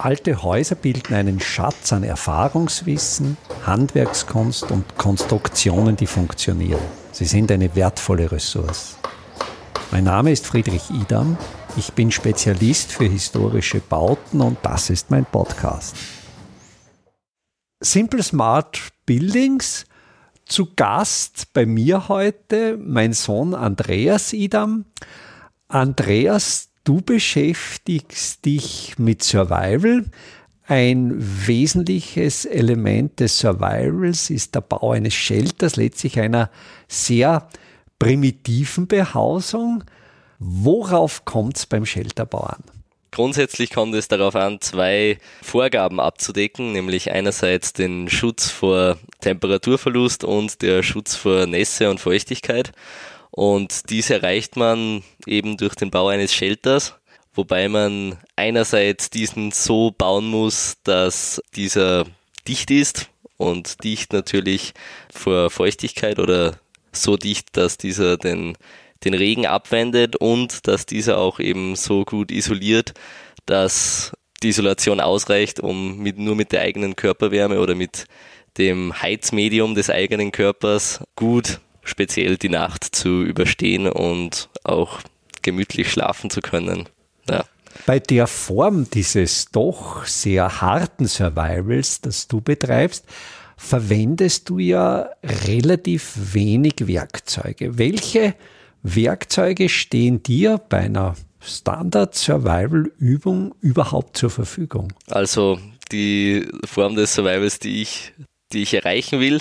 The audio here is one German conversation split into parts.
Alte Häuser bilden einen Schatz an Erfahrungswissen, Handwerkskunst und Konstruktionen, die funktionieren. Sie sind eine wertvolle Ressource. Mein Name ist Friedrich Idam. Ich bin Spezialist für historische Bauten und das ist mein Podcast. Simple Smart Buildings. Zu Gast bei mir heute mein Sohn Andreas Idam. Andreas, Du beschäftigst dich mit Survival. Ein wesentliches Element des Survivals ist der Bau eines Shelters, letztlich einer sehr primitiven Behausung. Worauf kommt es beim Shelterbau an? Grundsätzlich kommt es darauf an, zwei Vorgaben abzudecken, nämlich einerseits den Schutz vor Temperaturverlust und der Schutz vor Nässe und Feuchtigkeit. Und dies erreicht man eben durch den Bau eines Shelters, wobei man einerseits diesen so bauen muss, dass dieser dicht ist und dicht natürlich vor Feuchtigkeit oder so dicht, dass dieser den, den Regen abwendet und dass dieser auch eben so gut isoliert, dass die Isolation ausreicht, um mit, nur mit der eigenen Körperwärme oder mit dem Heizmedium des eigenen Körpers gut speziell die Nacht zu überstehen und auch gemütlich schlafen zu können. Ja. Bei der Form dieses doch sehr harten Survivals, das du betreibst, verwendest du ja relativ wenig Werkzeuge. Welche Werkzeuge stehen dir bei einer Standard-Survival-Übung überhaupt zur Verfügung? Also die Form des Survivals, die ich, die ich erreichen will,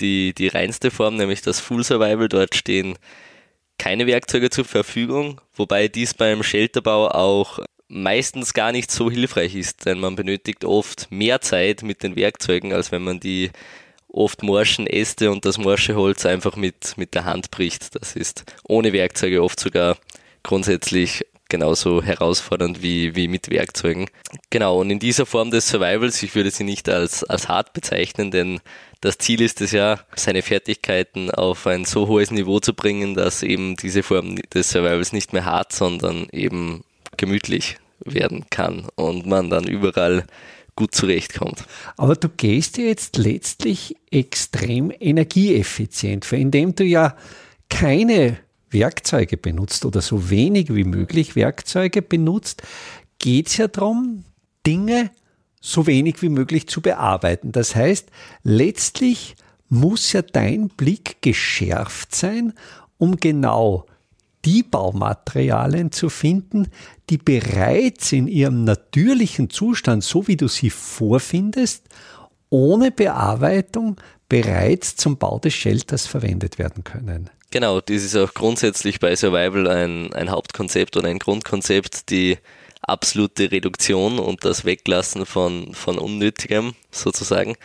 die, die reinste Form, nämlich das Full Survival. Dort stehen keine Werkzeuge zur Verfügung, wobei dies beim Shelterbau auch meistens gar nicht so hilfreich ist, denn man benötigt oft mehr Zeit mit den Werkzeugen, als wenn man die oft morschen Äste und das morsche Holz einfach mit, mit der Hand bricht. Das ist ohne Werkzeuge oft sogar grundsätzlich genauso herausfordernd wie, wie mit Werkzeugen. Genau, und in dieser Form des Survivals, ich würde sie nicht als, als hart bezeichnen, denn das Ziel ist es ja, seine Fertigkeiten auf ein so hohes Niveau zu bringen, dass eben diese Form des Survivals nicht mehr hart, sondern eben gemütlich werden kann und man dann überall gut zurechtkommt. Aber du gehst jetzt letztlich extrem energieeffizient indem du ja keine Werkzeuge benutzt oder so wenig wie möglich Werkzeuge benutzt, geht es ja darum, Dinge so wenig wie möglich zu bearbeiten. Das heißt, letztlich muss ja dein Blick geschärft sein, um genau die Baumaterialien zu finden, die bereits in ihrem natürlichen Zustand, so wie du sie vorfindest, ohne Bearbeitung bereits zum Bau des Shelters verwendet werden können. Genau, das ist auch grundsätzlich bei Survival ein, ein Hauptkonzept und ein Grundkonzept, die absolute Reduktion und das Weglassen von, von Unnötigem sozusagen.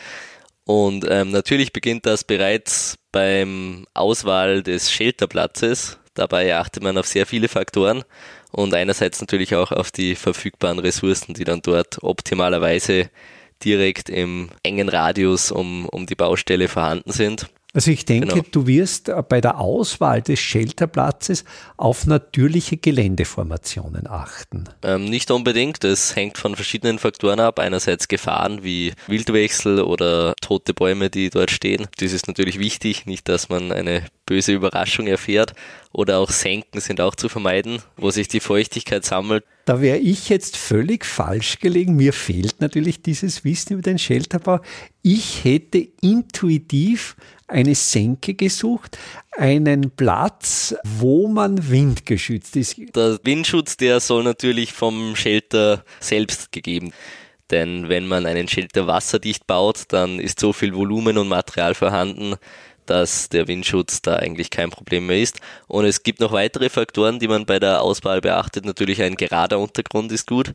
Und ähm, natürlich beginnt das bereits beim Auswahl des Shelterplatzes. Dabei achtet man auf sehr viele Faktoren und einerseits natürlich auch auf die verfügbaren Ressourcen, die dann dort optimalerweise direkt im engen Radius um, um die Baustelle vorhanden sind. Also ich denke, genau. du wirst äh, bei der Auswahl des Shelterplatzes auf natürliche Geländeformationen achten. Ähm, nicht unbedingt. Es hängt von verschiedenen Faktoren ab. Einerseits Gefahren wie Wildwechsel oder tote Bäume, die dort stehen. Das ist natürlich wichtig. Nicht, dass man eine böse Überraschung erfährt. Oder auch Senken sind auch zu vermeiden, wo sich die Feuchtigkeit sammelt. Da wäre ich jetzt völlig falsch gelegen. Mir fehlt natürlich dieses Wissen über den Shelterbau. Ich hätte intuitiv eine Senke gesucht, einen Platz, wo man windgeschützt ist. Der Windschutz, der soll natürlich vom Shelter selbst gegeben. Denn wenn man einen Shelter wasserdicht baut, dann ist so viel Volumen und Material vorhanden, dass der Windschutz da eigentlich kein Problem mehr ist. Und es gibt noch weitere Faktoren, die man bei der Auswahl beachtet. Natürlich ein gerader Untergrund ist gut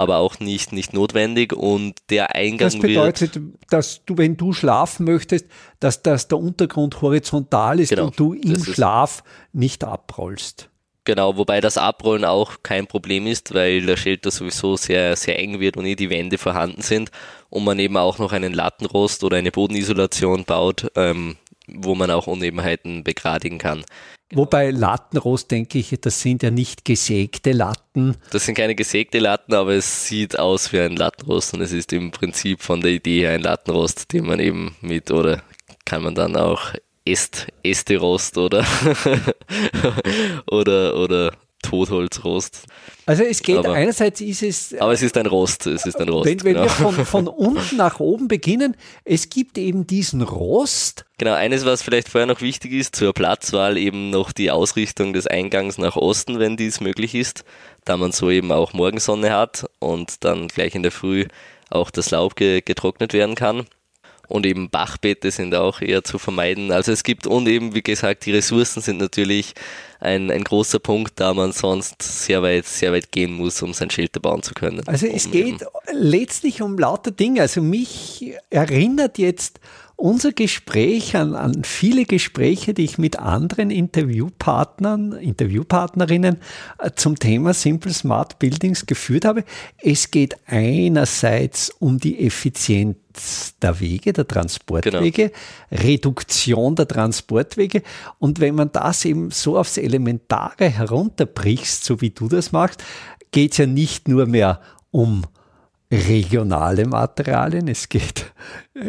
aber auch nicht, nicht notwendig und der Eingang Das bedeutet, dass du, wenn du schlafen möchtest, dass, dass der Untergrund horizontal ist genau, und du im Schlaf nicht abrollst. Genau, wobei das Abrollen auch kein Problem ist, weil der Shelter sowieso sehr, sehr eng wird und eh die Wände vorhanden sind und man eben auch noch einen Lattenrost oder eine Bodenisolation baut, ähm, wo man auch Unebenheiten begradigen kann. Wobei Lattenrost, denke ich, das sind ja nicht gesägte Latten. Das sind keine gesägte Latten, aber es sieht aus wie ein Lattenrost und es ist im Prinzip von der Idee her ein Lattenrost, den man eben mit oder kann man dann auch Est, Esterost oder, oder, oder Totholzrost. Also es geht, aber, einerseits ist es... Aber es ist ein Rost, es ist ein Rost. Wenn, wenn genau. wir von, von unten nach oben beginnen, es gibt eben diesen Rost. Genau, eines, was vielleicht vorher noch wichtig ist, zur Platzwahl eben noch die Ausrichtung des Eingangs nach Osten, wenn dies möglich ist, da man so eben auch Morgensonne hat und dann gleich in der Früh auch das Laub getrocknet werden kann und eben Bachbette sind auch eher zu vermeiden. Also es gibt und eben, wie gesagt, die Ressourcen sind natürlich ein, ein großer Punkt, da man sonst sehr weit, sehr weit gehen muss, um sein Shelter bauen zu können. Also es um geht letztlich um lauter Dinge. Also mich erinnert jetzt unser Gespräch an, an viele Gespräche, die ich mit anderen Interviewpartnern, Interviewpartnerinnen äh, zum Thema Simple Smart Buildings geführt habe. Es geht einerseits um die Effizienz der Wege, der Transportwege, genau. Reduktion der Transportwege. Und wenn man das eben so aufs Elementare herunterbrichst, so wie du das machst, geht es ja nicht nur mehr um regionale Materialien, es geht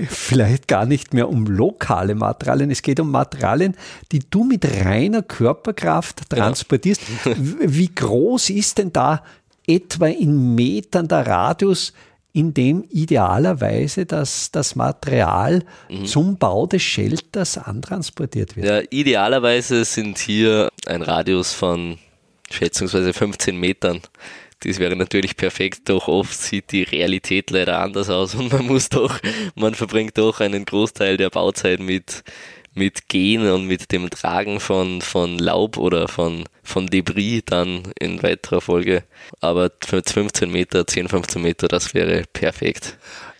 vielleicht gar nicht mehr um lokale Materialien, es geht um Materialien, die du mit reiner Körperkraft transportierst. Ja. Wie groß ist denn da etwa in Metern der Radius, in dem idealerweise das, das Material mhm. zum Bau des Shelters antransportiert wird? Ja, idealerweise sind hier ein Radius von schätzungsweise 15 Metern das wäre natürlich perfekt, doch oft sieht die Realität leider anders aus und man muss doch, man verbringt doch einen Großteil der Bauzeit mit, mit Gehen und mit dem Tragen von, von Laub oder von, von Debris dann in weiterer Folge. Aber für 15 Meter, 10, 15 Meter, das wäre perfekt.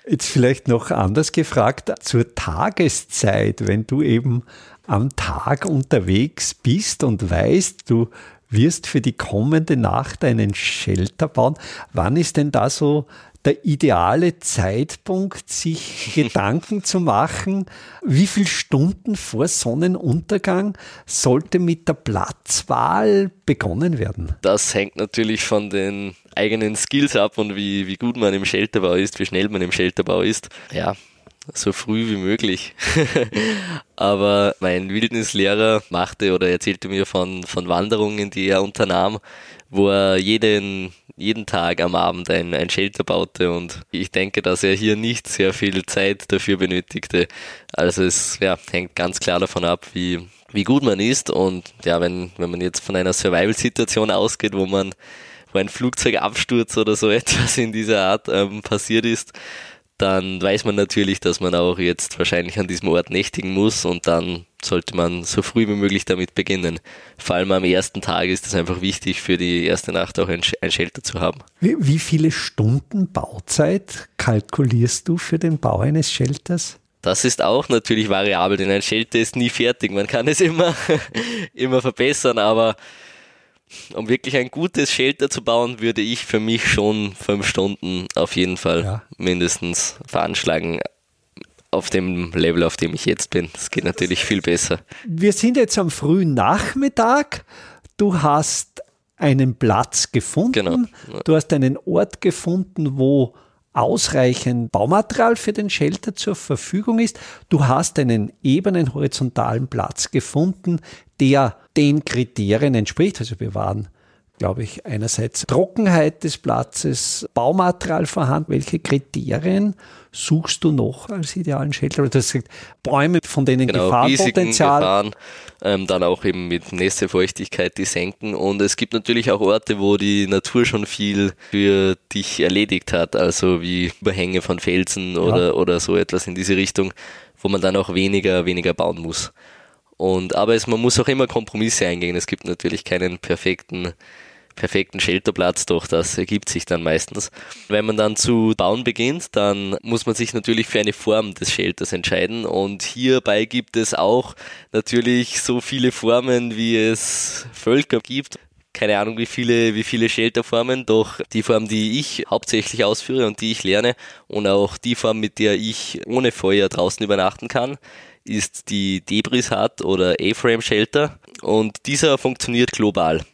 Jetzt vielleicht noch anders gefragt, zur Tageszeit, wenn du eben am Tag unterwegs bist und weißt, du wirst für die kommende Nacht einen Shelter bauen. Wann ist denn da so der ideale Zeitpunkt, sich Gedanken zu machen, wie viele Stunden vor Sonnenuntergang sollte mit der Platzwahl begonnen werden? Das hängt natürlich von den eigenen Skills ab und wie, wie gut man im Shelterbau ist, wie schnell man im Shelterbau ist. Ja, so früh wie möglich. Aber mein Wildnislehrer machte oder erzählte mir von, von Wanderungen, die er unternahm, wo er jeden, jeden Tag am Abend ein, ein Shelter baute und ich denke, dass er hier nicht sehr viel Zeit dafür benötigte. Also es ja, hängt ganz klar davon ab, wie, wie gut man ist und ja, wenn, wenn man jetzt von einer Survival-Situation ausgeht, wo man wo ein Flugzeugabsturz oder so etwas in dieser Art ähm, passiert ist, dann weiß man natürlich, dass man auch jetzt wahrscheinlich an diesem Ort nächtigen muss und dann sollte man so früh wie möglich damit beginnen. Vor allem am ersten Tag ist es einfach wichtig, für die erste Nacht auch ein, ein Shelter zu haben. Wie, wie viele Stunden Bauzeit kalkulierst du für den Bau eines Shelters? Das ist auch natürlich variabel, denn ein Shelter ist nie fertig. Man kann es immer, immer verbessern, aber um wirklich ein gutes Shelter zu bauen, würde ich für mich schon fünf Stunden auf jeden Fall ja. mindestens veranschlagen. Auf dem Level, auf dem ich jetzt bin. Das geht natürlich viel besser. Wir sind jetzt am frühen Nachmittag. Du hast einen Platz gefunden. Genau. Du hast einen Ort gefunden, wo ausreichend Baumaterial für den Shelter zur Verfügung ist. Du hast einen ebenen horizontalen Platz gefunden, der den Kriterien entspricht. Also wir waren glaube ich, einerseits Trockenheit des Platzes, Baumaterial vorhanden. Welche Kriterien suchst du noch als idealen Shelter? Du hast gesagt, Bäume, von denen genau, Gefahrenpotenzial. Gefahren, ähm, dann auch eben mit Nässe, Feuchtigkeit, die senken. Und es gibt natürlich auch Orte, wo die Natur schon viel für dich erledigt hat, also wie Überhänge von Felsen oder, ja. oder so etwas in diese Richtung, wo man dann auch weniger, weniger bauen muss. Und, aber es, man muss auch immer Kompromisse eingehen. Es gibt natürlich keinen perfekten perfekten Shelterplatz, doch das ergibt sich dann meistens. Wenn man dann zu bauen beginnt, dann muss man sich natürlich für eine Form des Shelters entscheiden und hierbei gibt es auch natürlich so viele Formen, wie es Völker gibt keine Ahnung, wie viele, wie viele Shelterformen, doch die Form, die ich hauptsächlich ausführe und die ich lerne und auch die Form, mit der ich ohne Feuer draußen übernachten kann, ist die Debris Hut oder A-Frame Shelter. Und dieser funktioniert global.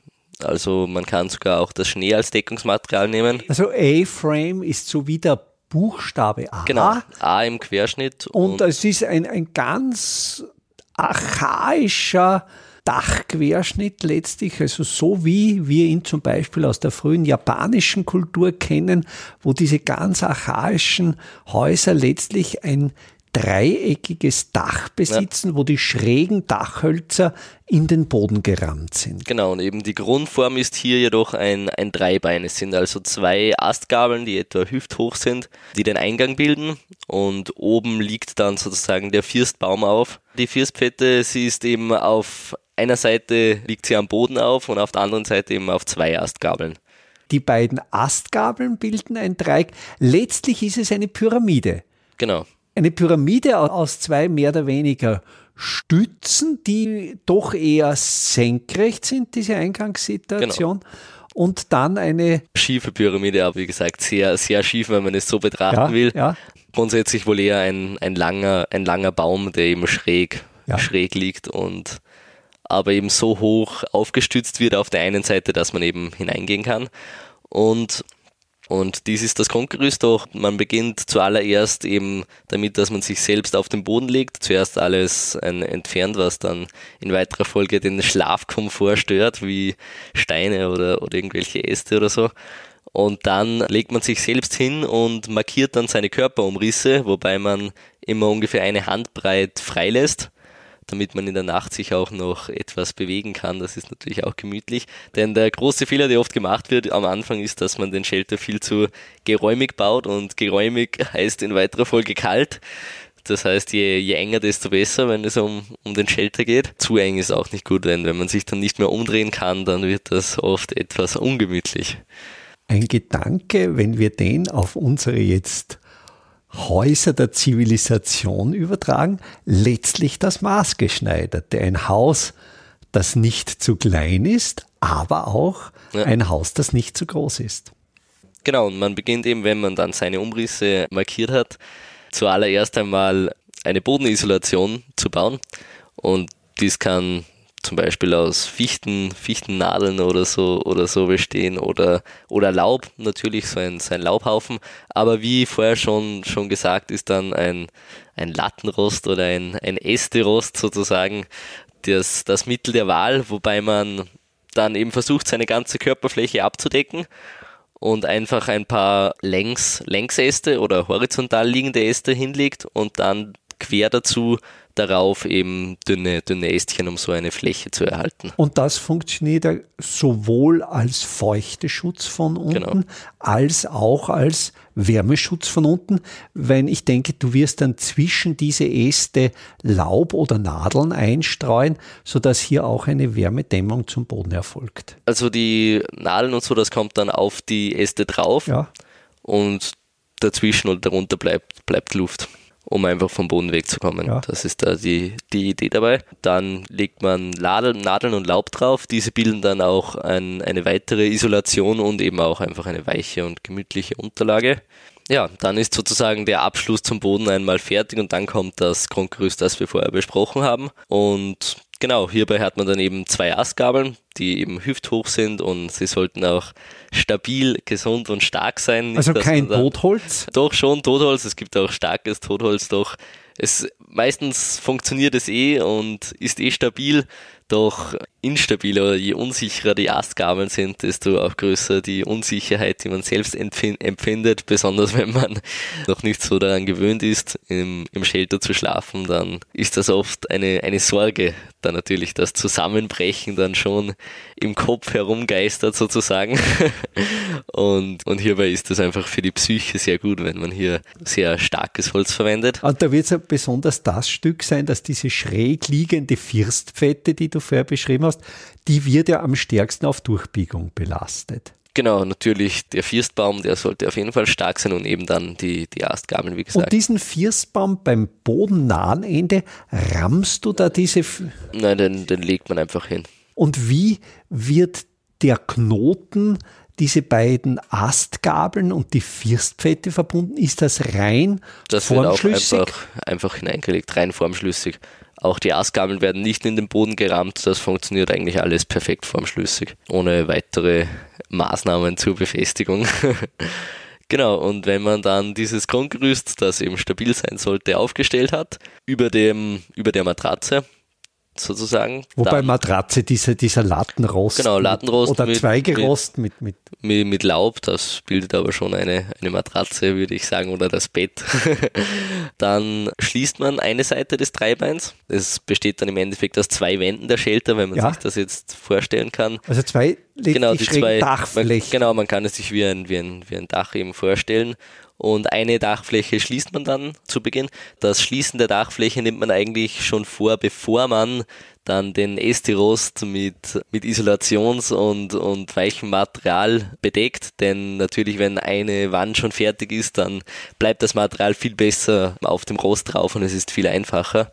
Also man kann sogar auch das Schnee als Deckungsmaterial nehmen. Also A-Frame ist so wie der Buchstabe A. Genau, A im Querschnitt. Und, und es ist ein, ein ganz archaischer Dachquerschnitt letztlich, also so wie wir ihn zum Beispiel aus der frühen japanischen Kultur kennen, wo diese ganz archaischen Häuser letztlich ein dreieckiges Dach besitzen, ja. wo die schrägen Dachhölzer in den Boden gerammt sind. Genau, und eben die Grundform ist hier jedoch ein, ein Dreibein. Es sind also zwei Astgabeln, die etwa hüfthoch sind, die den Eingang bilden und oben liegt dann sozusagen der Firstbaum auf. Die Firstpfette, sie ist eben auf einer Seite liegt sie am Boden auf und auf der anderen Seite eben auf zwei Astgabeln. Die beiden Astgabeln bilden ein Dreieck. Letztlich ist es eine Pyramide. Genau eine Pyramide aus zwei mehr oder weniger Stützen, die doch eher senkrecht sind, diese Eingangssituation. Genau. Und dann eine schiefe Pyramide, aber wie gesagt, sehr, sehr schief, wenn man es so betrachten ja, will. Ja. Grundsätzlich wohl eher ein, ein, langer, ein langer Baum, der eben schräg, ja. schräg liegt und aber eben so hoch aufgestützt wird auf der einen Seite, dass man eben hineingehen kann. Und und dies ist das Grundgerüst doch. Man beginnt zuallererst eben damit, dass man sich selbst auf den Boden legt. Zuerst alles entfernt, was dann in weiterer Folge den Schlafkomfort stört, wie Steine oder, oder irgendwelche Äste oder so. Und dann legt man sich selbst hin und markiert dann seine Körperumrisse, wobei man immer ungefähr eine Handbreit freilässt damit man in der Nacht sich auch noch etwas bewegen kann. Das ist natürlich auch gemütlich. Denn der große Fehler, der oft gemacht wird am Anfang, ist, dass man den Shelter viel zu geräumig baut und geräumig heißt in weiterer Folge kalt. Das heißt, je, je enger, desto besser, wenn es um, um den Shelter geht. Zu eng ist auch nicht gut, denn wenn man sich dann nicht mehr umdrehen kann, dann wird das oft etwas ungemütlich. Ein Gedanke, wenn wir den auf unsere jetzt Häuser der Zivilisation übertragen, letztlich das Maßgeschneiderte. Ein Haus, das nicht zu klein ist, aber auch ja. ein Haus, das nicht zu groß ist. Genau, und man beginnt eben, wenn man dann seine Umrisse markiert hat, zuallererst einmal eine Bodenisolation zu bauen. Und dies kann zum Beispiel aus Fichten, Fichtennadeln oder so oder so bestehen oder, oder Laub, natürlich so ein, so ein Laubhaufen. Aber wie vorher schon, schon gesagt, ist dann ein, ein Lattenrost oder ein, ein Ästerost sozusagen das, das Mittel der Wahl, wobei man dann eben versucht, seine ganze Körperfläche abzudecken und einfach ein paar Längs, Längsäste oder horizontal liegende Äste hinlegt und dann quer dazu darauf eben dünne, dünne Ästchen, um so eine Fläche zu erhalten. Und das funktioniert ja sowohl als Feuchteschutz von unten, genau. als auch als Wärmeschutz von unten, weil ich denke, du wirst dann zwischen diese Äste Laub oder Nadeln einstreuen, sodass hier auch eine Wärmedämmung zum Boden erfolgt. Also die Nadeln und so, das kommt dann auf die Äste drauf ja. und dazwischen oder darunter bleibt, bleibt Luft um einfach vom Boden wegzukommen. Ja. Das ist da die, die Idee dabei. Dann legt man Nadeln, Nadeln und Laub drauf. Diese bilden dann auch ein, eine weitere Isolation und eben auch einfach eine weiche und gemütliche Unterlage. Ja, dann ist sozusagen der Abschluss zum Boden einmal fertig und dann kommt das Grundgerüst, das wir vorher besprochen haben. Und Genau, hierbei hat man dann eben zwei Astgabeln, die eben hüfthoch sind und sie sollten auch stabil, gesund und stark sein. Nicht, also kein Totholz? Doch schon Totholz, es gibt auch starkes Totholz, doch es meistens funktioniert es eh und ist eh stabil, doch instabiler, je unsicherer die Astgabeln sind, desto auch größer die Unsicherheit, die man selbst empfindet, besonders wenn man noch nicht so daran gewöhnt ist, im, im Shelter zu schlafen, dann ist das oft eine, eine Sorge, da natürlich das Zusammenbrechen dann schon im Kopf herumgeistert sozusagen. und, und hierbei ist das einfach für die Psyche sehr gut, wenn man hier sehr starkes Holz verwendet. Und da wird es ja besonders das Stück sein, dass diese schräg liegende Firstfette, die du vorher beschrieben hast, die wird ja am stärksten auf Durchbiegung belastet. Genau, natürlich der Firstbaum, der sollte auf jeden Fall stark sein und eben dann die, die Astgabeln, wie gesagt. Und diesen Firstbaum beim bodennahen Ende rammst du da diese. F Nein, den, den legt man einfach hin. Und wie wird der Knoten diese beiden Astgabeln und die Firstpfette verbunden? Ist das rein das formschlüssig? Das wird auch einfach, einfach hineingelegt, rein formschlüssig. Auch die Astgabeln werden nicht in den Boden gerammt. Das funktioniert eigentlich alles perfekt formschlüssig, ohne weitere Maßnahmen zur Befestigung. genau, und wenn man dann dieses Grundgerüst, das eben stabil sein sollte, aufgestellt hat, über dem, über der Matratze, sozusagen. Wobei dann, Matratze, dieser, dieser Lattenrost. Genau, Lattenrost. Oder mit, Zweigerost mit, mit, mit, mit Laub, das bildet aber schon eine, eine Matratze, würde ich sagen, oder das Bett. dann schließt man eine Seite des Dreibeins. Es besteht dann im Endeffekt aus zwei Wänden der Shelter, wenn man ja. sich das jetzt vorstellen kann. Also zwei genau, die zwei Dachflächen. Man, genau, man kann es sich wie ein, wie, ein, wie ein Dach eben vorstellen und eine Dachfläche schließt man dann zu Beginn. Das Schließen der Dachfläche nimmt man eigentlich schon vor, bevor man dann den Estirost mit, mit Isolations- und, und weichem Material bedeckt, denn natürlich, wenn eine Wand schon fertig ist, dann bleibt das Material viel besser auf dem Rost drauf und es ist viel einfacher.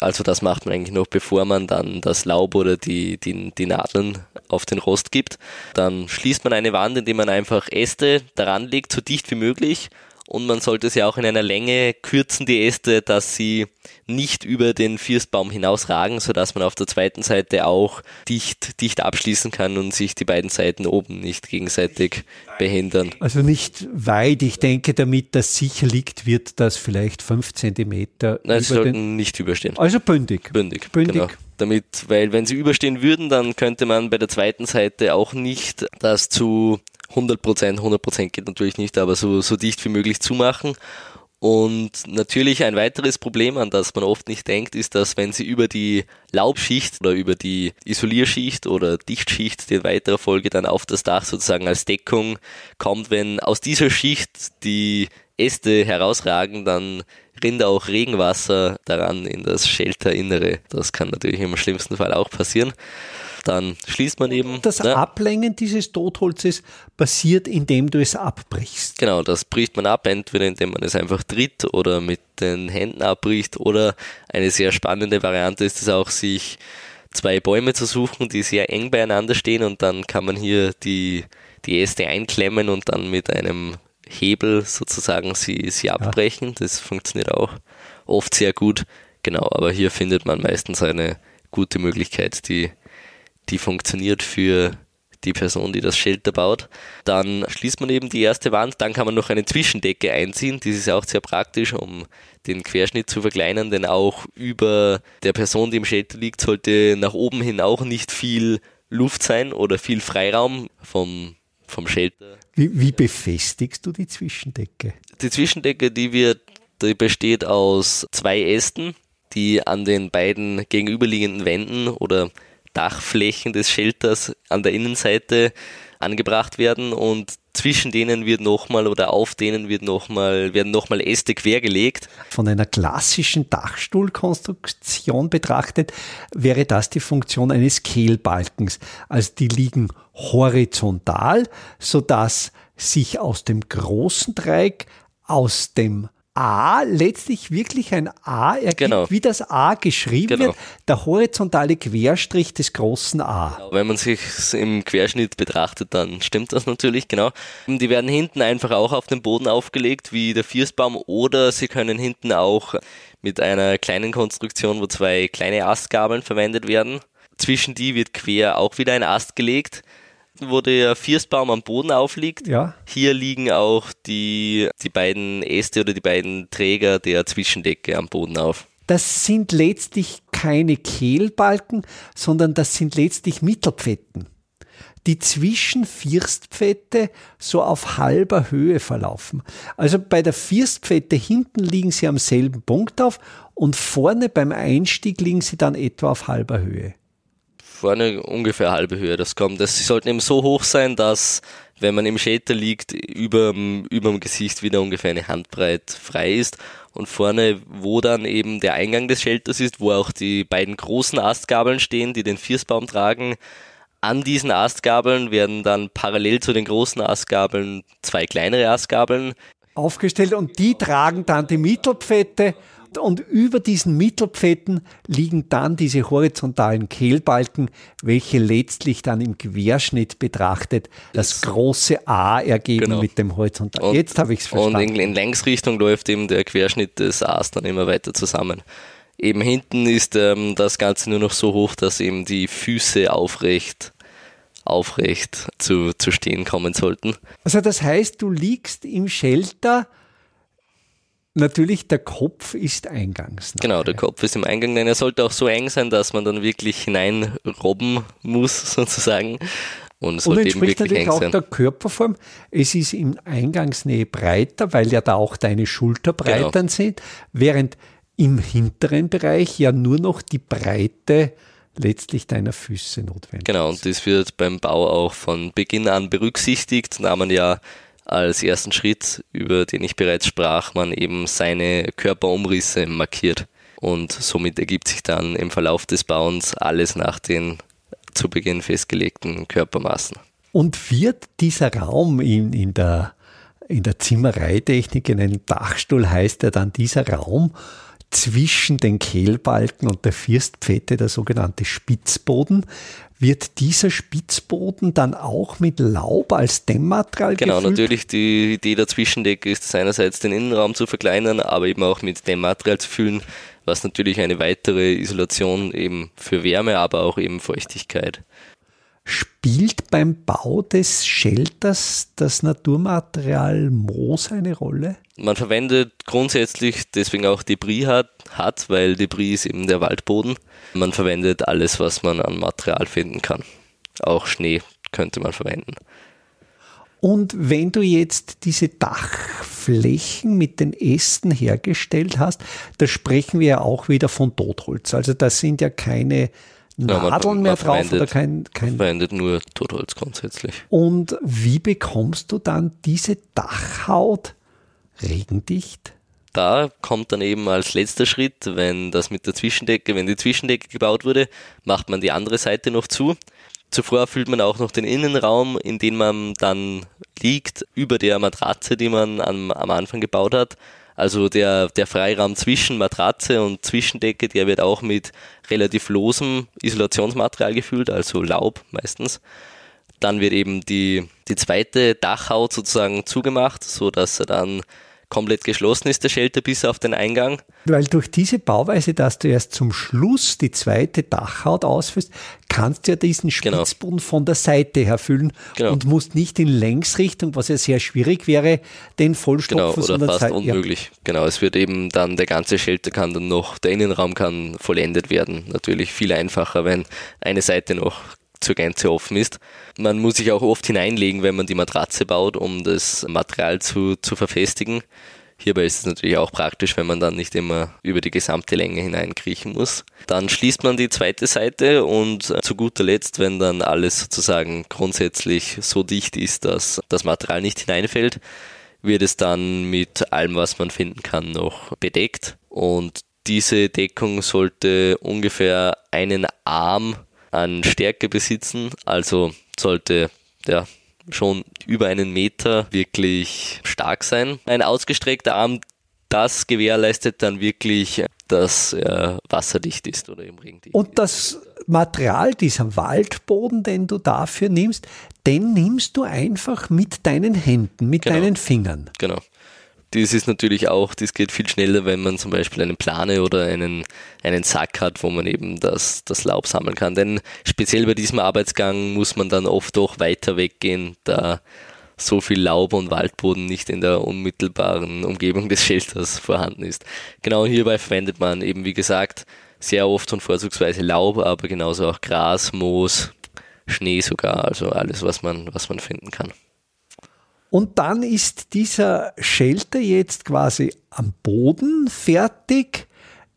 Also das macht man eigentlich noch, bevor man dann das Laub oder die, die, die Nadeln auf den Rost gibt. Dann schließt man eine Wand, indem man einfach Äste daran legt, so dicht wie möglich und man sollte sie auch in einer Länge kürzen, die Äste, dass sie nicht über den Firstbaum hinausragen, sodass man auf der zweiten Seite auch dicht, dicht abschließen kann und sich die beiden Seiten oben nicht gegenseitig behindern. Also nicht weit. Ich denke, damit das sicher liegt, wird das vielleicht fünf Zentimeter. Nein, sie sollten nicht überstehen. Also bündig. Bündig. Bündig. Genau. Damit, weil wenn sie überstehen würden, dann könnte man bei der zweiten Seite auch nicht das zu 100 Prozent, 100 Prozent geht natürlich nicht, aber so, so dicht wie möglich zumachen. Und natürlich ein weiteres Problem, an das man oft nicht denkt, ist, dass wenn sie über die Laubschicht oder über die Isolierschicht oder Dichtschicht die in weiterer Folge dann auf das Dach sozusagen als Deckung kommt, wenn aus dieser Schicht die Äste herausragen, dann rinnt auch Regenwasser daran in das Shelterinnere. Das kann natürlich im schlimmsten Fall auch passieren dann schließt man eben. Das ne? Ablängen dieses Totholzes passiert, indem du es abbrichst. Genau, das bricht man ab, entweder indem man es einfach tritt oder mit den Händen abbricht oder eine sehr spannende Variante ist es auch, sich zwei Bäume zu suchen, die sehr eng beieinander stehen und dann kann man hier die, die Äste einklemmen und dann mit einem Hebel sozusagen sie, sie abbrechen. Ja. Das funktioniert auch oft sehr gut. Genau, aber hier findet man meistens eine gute Möglichkeit, die die funktioniert für die Person, die das Shelter baut. Dann schließt man eben die erste Wand, dann kann man noch eine Zwischendecke einziehen. Das ist auch sehr praktisch, um den Querschnitt zu verkleinern, denn auch über der Person, die im Shelter liegt, sollte nach oben hin auch nicht viel Luft sein oder viel Freiraum vom, vom Shelter. Wie, wie befestigst du die Zwischendecke? Die Zwischendecke, die wird, die besteht aus zwei Ästen, die an den beiden gegenüberliegenden Wänden oder Dachflächen des Shelters an der Innenseite angebracht werden und zwischen denen wird nochmal oder auf denen wird nochmal, werden nochmal Äste quergelegt. Von einer klassischen Dachstuhlkonstruktion betrachtet wäre das die Funktion eines Kehlbalkens. Also die liegen horizontal, sodass sich aus dem großen Dreieck aus dem A letztlich wirklich ein A ergibt, genau. wie das A geschrieben genau. wird, der horizontale Querstrich des großen A. Genau. Wenn man sich im Querschnitt betrachtet, dann stimmt das natürlich, genau. Die werden hinten einfach auch auf den Boden aufgelegt, wie der Firstbaum, oder sie können hinten auch mit einer kleinen Konstruktion, wo zwei kleine Astgabeln verwendet werden. Zwischen die wird quer auch wieder ein Ast gelegt wo der Firstbaum am Boden aufliegt. Ja. Hier liegen auch die, die beiden Äste oder die beiden Träger der Zwischendecke am Boden auf. Das sind letztlich keine Kehlbalken, sondern das sind letztlich Mittelpfetten, die zwischen Firstpfette so auf halber Höhe verlaufen. Also bei der Firstpfette hinten liegen sie am selben Punkt auf und vorne beim Einstieg liegen sie dann etwa auf halber Höhe vorne ungefähr halbe Höhe. Das kommt. Das, sie sollten eben so hoch sein, dass wenn man im Shelter liegt, über dem Gesicht wieder ungefähr eine Handbreit frei ist. Und vorne, wo dann eben der Eingang des Shelters ist, wo auch die beiden großen Astgabeln stehen, die den Firstbaum tragen, an diesen Astgabeln werden dann parallel zu den großen Astgabeln zwei kleinere Astgabeln aufgestellt und die tragen dann die Mittelpfette und über diesen Mittelpfetten liegen dann diese horizontalen Kehlbalken, welche letztlich dann im Querschnitt betrachtet das große A ergeben genau. mit dem horizontalen. Und, Jetzt habe ich es verstanden. Und in, in Längsrichtung läuft eben der Querschnitt des A's dann immer weiter zusammen. Eben hinten ist ähm, das Ganze nur noch so hoch, dass eben die Füße aufrecht aufrecht zu, zu stehen kommen sollten. Also das heißt, du liegst im Shelter, natürlich der Kopf ist eingangs. Genau, der Kopf ist im Eingang, denn er sollte auch so eng sein, dass man dann wirklich hineinrobben muss, sozusagen. Und, es und entspricht natürlich auch sein. der Körperform. Es ist in Eingangsnähe breiter, weil ja da auch deine Schulterbreitern genau. sind, während im hinteren Bereich ja nur noch die Breite letztlich deiner Füße notwendig Genau, und das wird beim Bau auch von Beginn an berücksichtigt, da man ja als ersten Schritt, über den ich bereits sprach, man eben seine Körperumrisse markiert. Und somit ergibt sich dann im Verlauf des Bauens alles nach den zu Beginn festgelegten Körpermaßen. Und wird dieser Raum in, in der in der Zimmereitechnik in einem Dachstuhl heißt ja dann dieser Raum zwischen den Kehlbalken und der Firstpfette, der sogenannte Spitzboden. Wird dieser Spitzboden dann auch mit Laub als Dämmmaterial Genau, gefüllt? natürlich. Die Idee der Zwischendecke ist einerseits den Innenraum zu verkleinern, aber eben auch mit Dämmmaterial zu füllen, was natürlich eine weitere Isolation eben für Wärme, aber auch eben Feuchtigkeit Spielt beim Bau des Shelters das Naturmaterial Moos eine Rolle? Man verwendet grundsätzlich deswegen auch Debris hat, hat, weil Debris ist eben der Waldboden. Man verwendet alles, was man an Material finden kann. Auch Schnee könnte man verwenden. Und wenn du jetzt diese Dachflächen mit den Ästen hergestellt hast, da sprechen wir ja auch wieder von Totholz. Also das sind ja keine Nadeln mehr drauf oder kein, kein. verwendet nur Totholz grundsätzlich. Und wie bekommst du dann diese Dachhaut regendicht? Da kommt dann eben als letzter Schritt, wenn das mit der Zwischendecke, wenn die Zwischendecke gebaut wurde, macht man die andere Seite noch zu. Zuvor füllt man auch noch den Innenraum, in den man dann liegt, über der Matratze, die man am, am Anfang gebaut hat. Also der, der Freiraum zwischen Matratze und Zwischendecke, der wird auch mit relativ losem Isolationsmaterial gefüllt, also Laub meistens. Dann wird eben die, die zweite Dachhaut sozusagen zugemacht, so dass er dann komplett geschlossen ist, der Shelter bis auf den Eingang. Weil durch diese Bauweise, dass du erst zum Schluss die zweite Dachhaut ausführst, kannst du ja diesen genau. Spitzboden genau. von der Seite her füllen genau. und musst nicht in Längsrichtung, was ja sehr schwierig wäre, den vollstopfen. Genau, oder fast Zeit, unmöglich. Ja. Genau, es wird eben dann, der ganze Shelter kann dann noch, der Innenraum kann vollendet werden. Natürlich viel einfacher, wenn eine Seite noch zur Gänze offen ist. Man muss sich auch oft hineinlegen, wenn man die Matratze baut, um das Material zu, zu verfestigen. Hierbei ist es natürlich auch praktisch, wenn man dann nicht immer über die gesamte Länge hineinkriechen muss. Dann schließt man die zweite Seite und zu guter Letzt, wenn dann alles sozusagen grundsätzlich so dicht ist, dass das Material nicht hineinfällt, wird es dann mit allem, was man finden kann, noch bedeckt. Und diese Deckung sollte ungefähr einen Arm an Stärke besitzen, also sollte ja schon über einen Meter wirklich stark sein. Ein ausgestreckter Arm, das gewährleistet dann wirklich, dass er wasserdicht ist oder im Regendicht. Und das Material, dieser Waldboden, den du dafür nimmst, den nimmst du einfach mit deinen Händen, mit genau. deinen Fingern. Genau. Das ist natürlich auch, das geht viel schneller, wenn man zum Beispiel eine Plane oder einen, einen Sack hat, wo man eben das, das Laub sammeln kann. Denn speziell bei diesem Arbeitsgang muss man dann oft auch weiter weggehen, da so viel Laub und Waldboden nicht in der unmittelbaren Umgebung des Shelters vorhanden ist. Genau hierbei verwendet man eben, wie gesagt, sehr oft und vorzugsweise Laub, aber genauso auch Gras, Moos, Schnee sogar, also alles, was man, was man finden kann. Und dann ist dieser Shelter jetzt quasi am Boden fertig.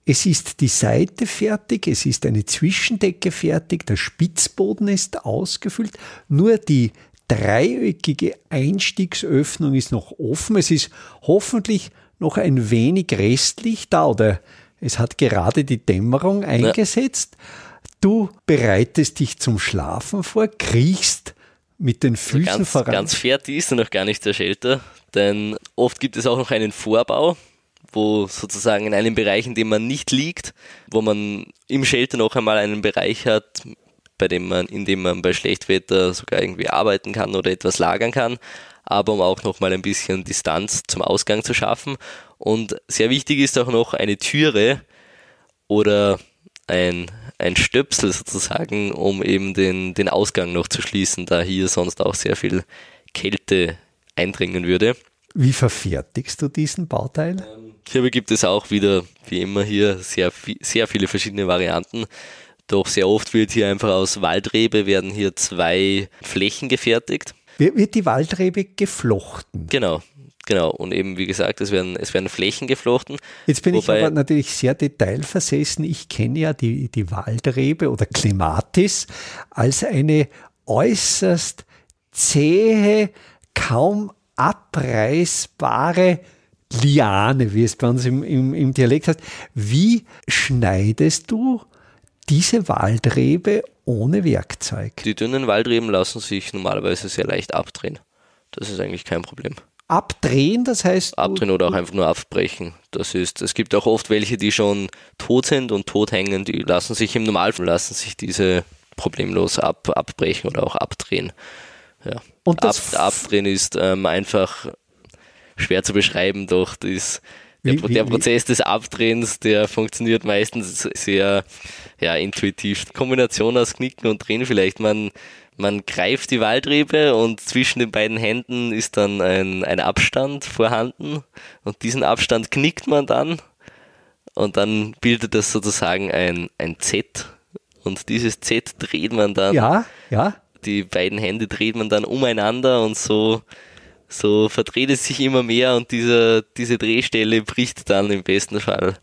Es ist die Seite fertig, es ist eine Zwischendecke fertig, der Spitzboden ist ausgefüllt, nur die dreieckige Einstiegsöffnung ist noch offen. Es ist hoffentlich noch ein wenig restlich da oder es hat gerade die Dämmerung eingesetzt. Ja. Du bereitest dich zum Schlafen vor, kriechst mit den Füßen ganz, voran. Ganz fertig ist er noch gar nicht der Shelter, denn oft gibt es auch noch einen Vorbau, wo sozusagen in einem Bereich, in dem man nicht liegt, wo man im Shelter noch einmal einen Bereich hat, bei dem man, in dem man bei Schlechtwetter sogar irgendwie arbeiten kann oder etwas lagern kann, aber um auch noch mal ein bisschen Distanz zum Ausgang zu schaffen. Und sehr wichtig ist auch noch eine Türe, oder ein, ein Stöpsel sozusagen, um eben den, den Ausgang noch zu schließen, da hier sonst auch sehr viel Kälte eindringen würde. Wie verfertigst du diesen Bauteil? Hierbei gibt es auch wieder, wie immer hier, sehr, sehr viele verschiedene Varianten. Doch sehr oft wird hier einfach aus Waldrebe werden hier zwei Flächen gefertigt. Wird die Waldrebe geflochten? Genau, genau. Und eben, wie gesagt, es werden, es werden Flächen geflochten. Jetzt bin ich aber natürlich sehr detailversessen. Ich kenne ja die, die Waldrebe oder Klimatis als eine äußerst zähe, kaum abreißbare Liane, wie es bei uns im, im, im Dialekt heißt. Wie schneidest du diese Waldrebe ohne Werkzeug? Die dünnen Waldreben lassen sich normalerweise sehr leicht abdrehen. Das ist eigentlich kein Problem. Abdrehen, das heißt. Abdrehen oder auch einfach nur abbrechen. Das ist, es gibt auch oft welche, die schon tot sind und tot hängen, die lassen sich im Normalfall lassen sich diese problemlos ab, abbrechen oder auch abdrehen. Ja. Und das Ab, Abdrehen ist ähm, einfach schwer zu beschreiben, doch das, der, wie, der Prozess wie? des Abdrehens, der funktioniert meistens sehr ja, intuitiv. Kombination aus Knicken und Drehen vielleicht. Man, man greift die Waldrebe und zwischen den beiden Händen ist dann ein, ein Abstand vorhanden und diesen Abstand knickt man dann und dann bildet das sozusagen ein, ein Z und dieses Z dreht man dann. Ja, ja. Die beiden Hände dreht man dann umeinander und so so verdreht es sich immer mehr und dieser, diese Drehstelle bricht dann im besten Fall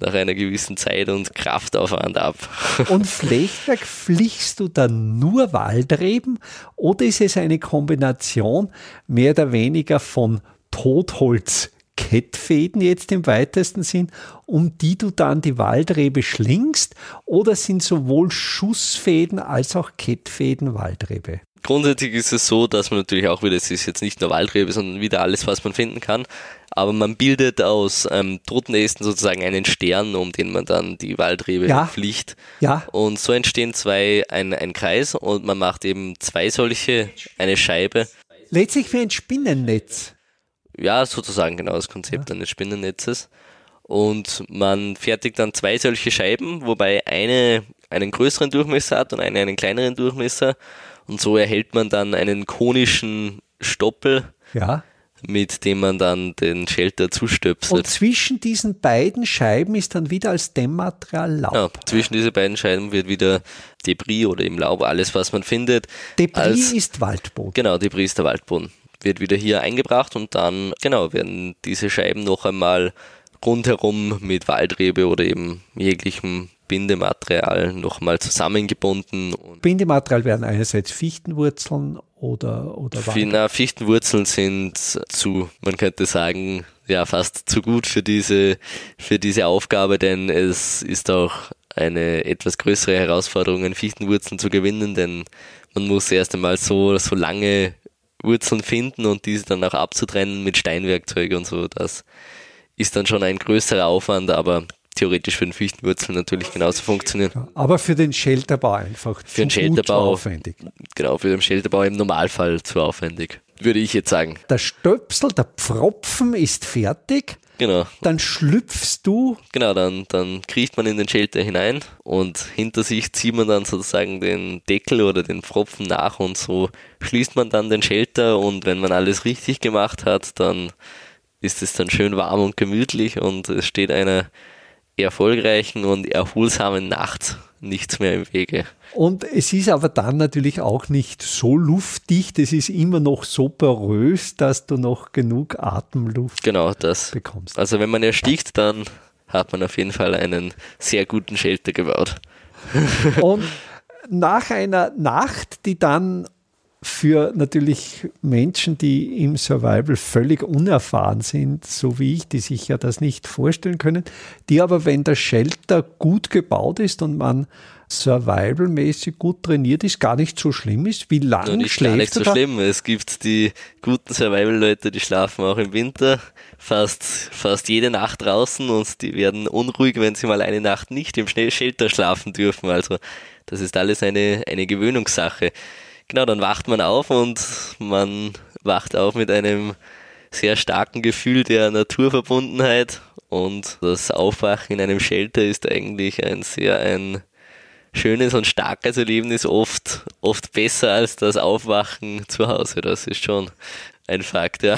nach einer gewissen Zeit und Kraftaufwand ab. Und Flechtwerk flichst du dann nur Waldreben oder ist es eine Kombination mehr oder weniger von Totholz? Kettfäden jetzt im weitesten Sinn, um die du dann die Waldrebe schlingst, oder sind sowohl Schussfäden als auch Kettfäden Waldrebe? Grundsätzlich ist es so, dass man natürlich auch wieder, es ist jetzt nicht nur Waldrebe, sondern wieder alles, was man finden kann. Aber man bildet aus ähm, toten Ästen sozusagen einen Stern, um den man dann die Waldrebe ja. fliegt. Ja. Und so entstehen zwei, ein, ein Kreis und man macht eben zwei solche, eine Scheibe. Letztlich wie ein Spinnennetz. Ja, sozusagen genau das Konzept ja. eines Spinnennetzes. Und man fertigt dann zwei solche Scheiben, wobei eine einen größeren Durchmesser hat und eine einen kleineren Durchmesser. Und so erhält man dann einen konischen Stoppel, ja. mit dem man dann den Shelter zustöpselt. Und zwischen diesen beiden Scheiben ist dann wieder als Dämmmaterial Laub. Ja, zwischen diese beiden Scheiben wird wieder Debris oder im Laub, alles was man findet. Debris als, ist Waldboden. Genau, Debris ist der Waldboden. Wird wieder hier eingebracht und dann, genau, werden diese Scheiben noch einmal rundherum mit Waldrebe oder eben jeglichem Bindematerial nochmal zusammengebunden. Bindematerial werden einerseits Fichtenwurzeln oder, oder Na, Fichtenwurzeln sind zu, man könnte sagen, ja, fast zu gut für diese, für diese Aufgabe, denn es ist auch eine etwas größere Herausforderung, Fichtenwurzeln zu gewinnen, denn man muss erst einmal so, so lange Wurzeln finden und diese dann auch abzutrennen mit Steinwerkzeugen und so. Das ist dann schon ein größerer Aufwand, aber theoretisch für den Fichtenwurzel natürlich genauso funktionieren. Aber für den Shelterbau einfach für den Shelterbau aufwendig. Genau, für den Shelterbau im Normalfall zu aufwendig, würde ich jetzt sagen. Der Stöpsel, der Pfropfen ist fertig. Genau. Dann schlüpfst du. Genau, dann, dann kriecht man in den Shelter hinein und hinter sich zieht man dann sozusagen den Deckel oder den Pfropfen nach und so schließt man dann den Shelter und wenn man alles richtig gemacht hat, dann ist es dann schön warm und gemütlich und es steht eine erfolgreichen und erholsamen Nacht nichts mehr im Wege. Und es ist aber dann natürlich auch nicht so luftdicht, es ist immer noch so porös, dass du noch genug Atemluft genau, das. bekommst. Also wenn man erstickt, dann hat man auf jeden Fall einen sehr guten Shelter gebaut. Und nach einer Nacht, die dann für natürlich Menschen, die im Survival völlig unerfahren sind, so wie ich, die sich ja das nicht vorstellen können, die aber, wenn der Shelter gut gebaut ist und man survivalmäßig gut trainiert ist, gar nicht so schlimm ist. Wie lange no, schläft gar nicht so da? schlimm. Es gibt die guten Survival-Leute, die schlafen auch im Winter fast, fast jede Nacht draußen und die werden unruhig, wenn sie mal eine Nacht nicht im Shelter schlafen dürfen. Also das ist alles eine, eine Gewöhnungssache. Genau, dann wacht man auf und man wacht auf mit einem sehr starken Gefühl der Naturverbundenheit Und das Aufwachen in einem Shelter ist eigentlich ein sehr ein schönes und starkes Erlebnis, oft, oft besser als das Aufwachen zu Hause. Das ist schon ein Fakt, ja.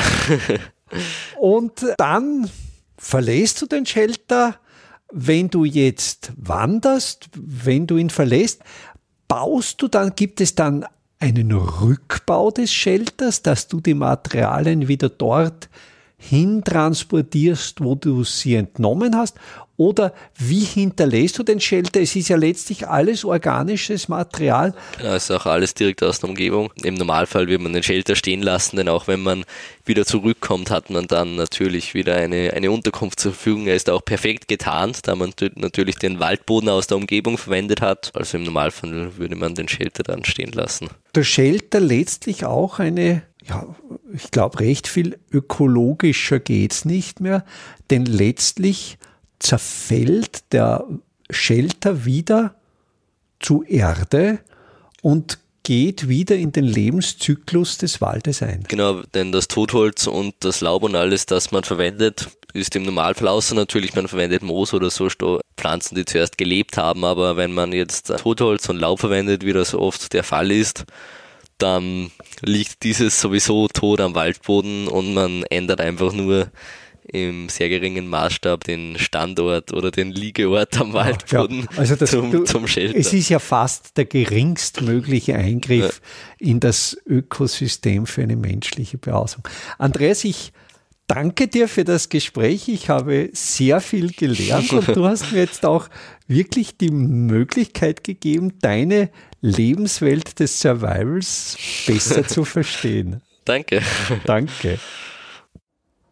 Und dann verlässt du den Shelter. Wenn du jetzt wanderst, wenn du ihn verlässt, baust du dann, gibt es dann einen Rückbau des Shelters, dass du die Materialien wieder dort hintransportierst, wo du sie entnommen hast? Oder wie hinterlässt du den Shelter? Es ist ja letztlich alles organisches Material. Genau, es ist auch alles direkt aus der Umgebung. Im Normalfall wird man den Shelter stehen lassen, denn auch wenn man wieder zurückkommt, hat man dann natürlich wieder eine, eine Unterkunft zur Verfügung. Er ist auch perfekt getarnt, da man natürlich den Waldboden aus der Umgebung verwendet hat. Also im Normalfall würde man den Shelter dann stehen lassen. Der Shelter letztlich auch eine ja, ich glaube, recht viel ökologischer geht's nicht mehr, denn letztlich zerfällt der Shelter wieder zu Erde und geht wieder in den Lebenszyklus des Waldes ein. Genau, denn das Totholz und das Laub und alles, das man verwendet, ist im Normalfall außer natürlich, man verwendet Moos oder so Pflanzen, die zuerst gelebt haben, aber wenn man jetzt Totholz und Laub verwendet, wie das oft der Fall ist, dann liegt dieses sowieso tot am Waldboden und man ändert einfach nur im sehr geringen Maßstab den Standort oder den Liegeort am Waldboden ja, also das, zum, du, zum Shelter. Es ist ja fast der geringstmögliche Eingriff ja. in das Ökosystem für eine menschliche Behausung. Andreas, ich danke dir für das Gespräch. Ich habe sehr viel gelernt und du hast mir jetzt auch wirklich die Möglichkeit gegeben, deine Lebenswelt des Survivals besser zu verstehen. Danke. Danke.